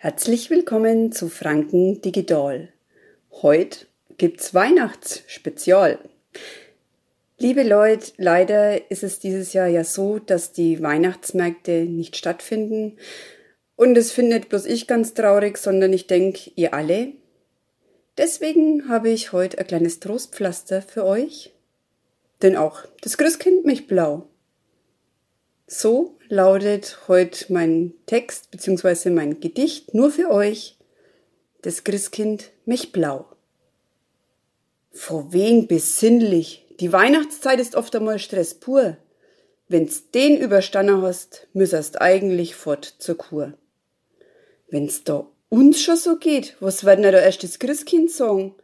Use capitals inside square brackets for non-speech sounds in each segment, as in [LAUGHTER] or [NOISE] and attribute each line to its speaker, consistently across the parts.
Speaker 1: Herzlich willkommen zu Franken Digital. Heute gibt's Weihnachtsspezial. Liebe Leute, leider ist es dieses Jahr ja so, dass die Weihnachtsmärkte nicht stattfinden. Und es findet bloß ich ganz traurig, sondern ich denke, ihr alle. Deswegen habe ich heute ein kleines Trostpflaster für euch. Denn auch das Christkind mich blau. So lautet heute mein Text bzw. mein Gedicht nur für euch. Das Christkind mich blau. Vor wen besinnlich, die Weihnachtszeit ist oft einmal Stress pur. Wenn's den überstanden hast, müsserst eigentlich fort zur Kur. Wenn's da uns schon so geht, was werden da erst das Christkind sagen?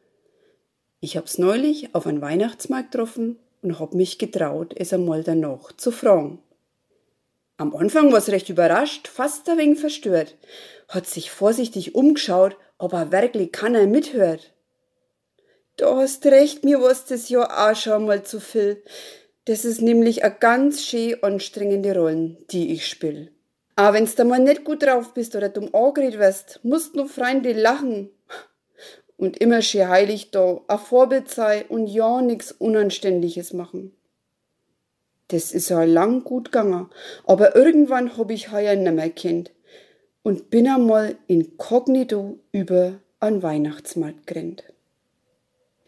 Speaker 1: Ich hab's neulich auf einen Weihnachtsmarkt getroffen und hab mich getraut, es einmal danach zu fragen. Am Anfang war's recht überrascht, fast ein wenig verstört, hat sich vorsichtig umgeschaut, ob er wirklich keiner mithört. Da hast recht, mir war's das Jahr auch schon mal zu viel. Das ist nämlich a ganz schön anstrengende Rollen, die ich spiel. Aber wenn's da mal nicht gut drauf bist oder dumm angeredet wirst, musst nur Freunde lachen. Und immer schön heilig da, a Vorbild sei und ja nix Unanständiges machen. Das ist ja lang gut gegangen, aber irgendwann hab ich heuer nimmer kennt und bin einmal inkognito über an Weihnachtsmarkt gerannt.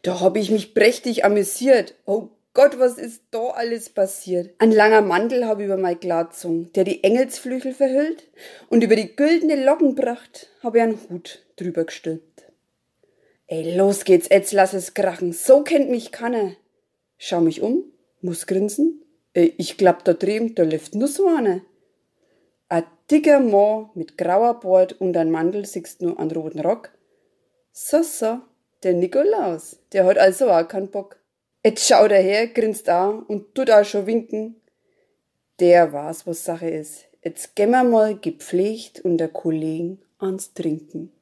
Speaker 1: Da hab ich mich prächtig amüsiert. Oh Gott, was ist da alles passiert? Ein langer Mantel hab über mein Glatzung, der die Engelsflügel verhüllt, und über die güldene Lockenpracht hab ich einen Hut drüber gestülpt. Ey, los geht's, jetzt lass es krachen, so kennt mich keiner. Schau mich um, muss grinsen, ich glaub, da drüben, da läuft nur so eine. Ein dicker Mann mit grauer Bart und ein Mantel siehst nur einen roten Rock. So, so, der Nikolaus, der hat also auch keinen Bock. Jetzt schaut er her, grinst auch und tut auch schon winken. Der weiß, was Sache ist. Jetzt gehen wir mal gepflegt unter Kollegen ans Trinken.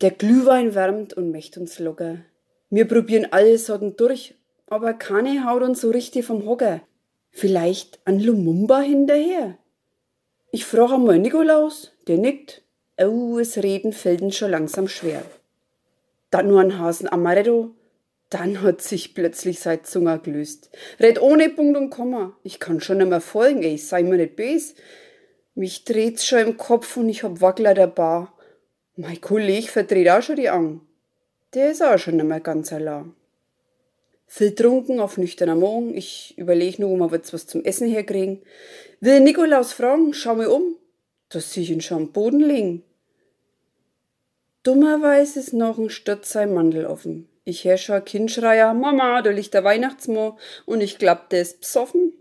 Speaker 1: Der Glühwein wärmt und möcht uns locker. Wir probieren alle Sorten durch, aber keine haut uns so richtig vom Hocker. Vielleicht an Lumumba hinterher. Ich frage einmal Nikolaus, der nickt. Oh, es Reden fällt ihm schon langsam schwer. Dann nur ein Hasen Amaretto, dann hat sich plötzlich sein Zunge gelöst. Red ohne Punkt und Komma. Ich kann schon einmal folgen, ey, sei mir nicht böse. Mich dreht's schon im Kopf und ich hab Wackler dabei. Mein Kollege verdreht auch schon die Augen. Der ist auch schon nicht mehr ganz allein. Viel trunken auf nüchterner Morgen. Ich überlege nur, ob wir jetzt was zum Essen herkriegen. Will Nikolaus fragen, schau mir um. Da sehe ich ihn schon am Boden liegen. Dummerweise ist noch ein Sturz sein Mandel offen. Ich hör schon ein Kind schreier, Mama, da liegt der Weihnachtsmann und ich glaub, der ist besoffen.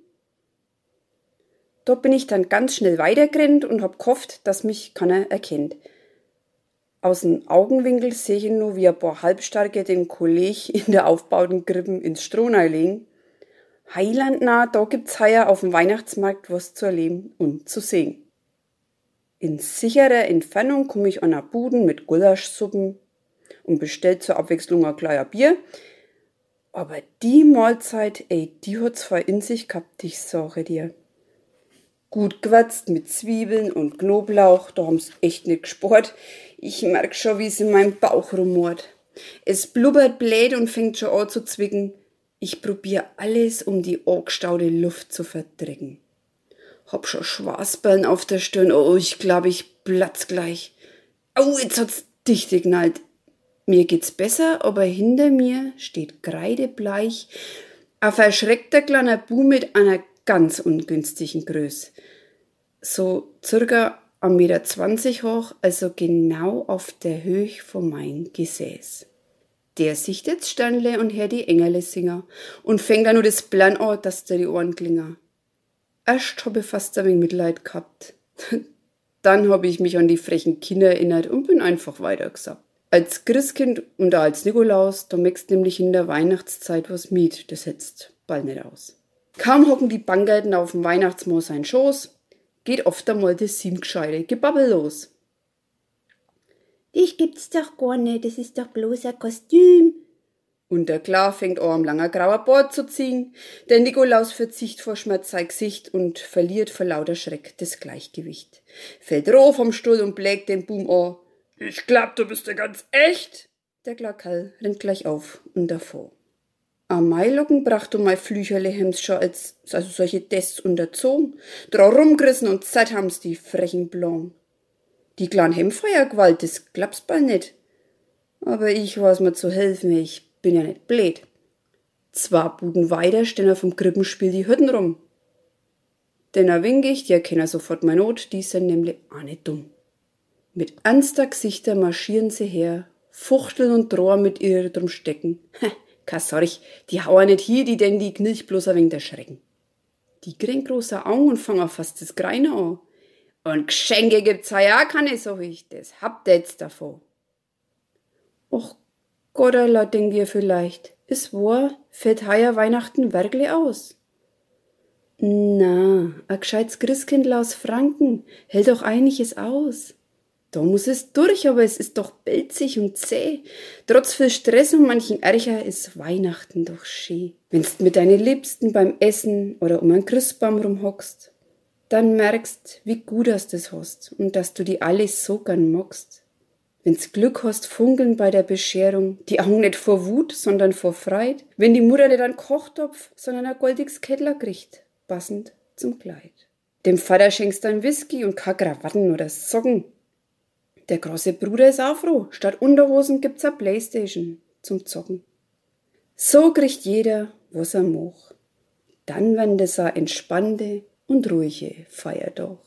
Speaker 1: Da bin ich dann ganz schnell weitergerannt und hab gehofft, dass mich keiner erkennt. Aus dem Augenwinkel sehe ich nur, wie ein paar Halbstarke den Kolleg in der aufbauten Krippen ins Stroh legen. Heiland nah, da gibt's heuer auf dem Weihnachtsmarkt was zu erleben und zu sehen. In sicherer Entfernung komme ich an einer Buden mit Gulaschsuppen und bestellt zur Abwechslung ein kleiner Bier. Aber die Mahlzeit, ey, die hat zwar in sich gehabt, ich sage dir. Gut gewürzt mit Zwiebeln und Knoblauch, da haben's echt nicht gespart. Ich merk schon, wie es in meinem Bauch rumort. Es blubbert blöd und fängt schon an zu zwicken. Ich probier alles, um die angestaute Luft zu verdrängen. Hab schon Schwarzballen auf der Stirn. Oh, ich glaube, ich platz gleich. Au, jetzt hat's dicht geknallt. Mir geht's besser, aber hinter mir steht kreidebleich ein verschreckter kleiner Bu mit einer ganz ungünstigen Größe. So circa 1,20 Meter hoch, also genau auf der Höhe von mein Gesäß. Der sieht jetzt Sternle und hört die Engele singen und fängt dann nur das Plan an, dass der die Ohren klingen. Erst hab ich fast ein wenig Mitleid gehabt. [LAUGHS] Dann hab ich mich an die frechen Kinder erinnert und bin einfach weitergesagt. Als Christkind und als Nikolaus, da möchtest nämlich in der Weihnachtszeit was mit, das setzt bald nicht aus. Kaum hocken die Bankerten auf dem Weihnachtsmoor sein Schoß, geht oft einmal das sinngescheide Gebabbel los.
Speaker 2: Dich gibt's doch gar nicht, das ist doch bloß ein Kostüm.
Speaker 1: Und der Klar fängt auch am langer grauer Bord zu ziehen. Der Nikolaus verzicht vor Schmerz sein Gesicht und verliert vor lauter Schreck das Gleichgewicht. Fällt roh vom Stuhl und blägt den Boom an. Ich glaub, du bist ja ganz echt. Der Glackerl rennt gleich auf und davor. Am Mailocken bracht du mei Flücherle hems schon als, also solche Dests unterzogen. Drau rumgerissen und zett haben's die frechen Blon. Die kleinen Hemfeuergewalt, das glaubst bald nicht. Aber ich weiß mir zu helfen, ich bin ja nicht blöd. Zwei Buden weiter stehen vom Krippenspiel die Hütten rum. Denn er wink ich, die erkennen sofort mein Not, die sind nämlich auch nicht dumm. Mit ernster Gesichter marschieren sie her, fuchteln und drohen mit ihr drum stecken. [LAUGHS] Keine Sorg, die hauen nicht hier, die denn die knilch bloß ein wenig erschrecken. Die kriegen große Augen und fangen fast das Greine an. Und Geschenke gibt's ja keine, sag ich, das habt ihr jetzt davon. Och Gotterla, denk ihr vielleicht, es war, fällt heuer Weihnachten wirklich aus. Na, a gescheites Christkindl aus Franken hält doch einiges aus. Da muss es durch, aber es ist doch belzig und zäh. Trotz viel Stress und manchen Ärger ist Weihnachten doch schön. Wenn's mit deinen Liebsten beim Essen oder um einen Christbaum rumhockst, dann merkst, wie gut du das hast und dass du die alles so gern magst. Wenn's Glück hast, funkeln bei der Bescherung, die Augen nicht vor Wut, sondern vor Freit, wenn die Mutter nicht einen Kochtopf, sondern ein goldiges Kettler kriegt, passend zum Kleid. Dem Vater schenkst du ein Whisky und keine Krawatten oder Socken, der große Bruder ist auch froh. Statt Unterhosen gibt's a Playstation zum Zocken. So kriegt jeder, was er moch. Dann werden das a entspannte und ruhige Feiertag.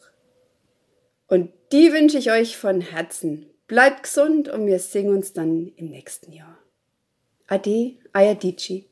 Speaker 1: Und die wünsche ich euch von Herzen. Bleibt gesund und wir sehen uns dann im nächsten Jahr. Ade, Ayadici.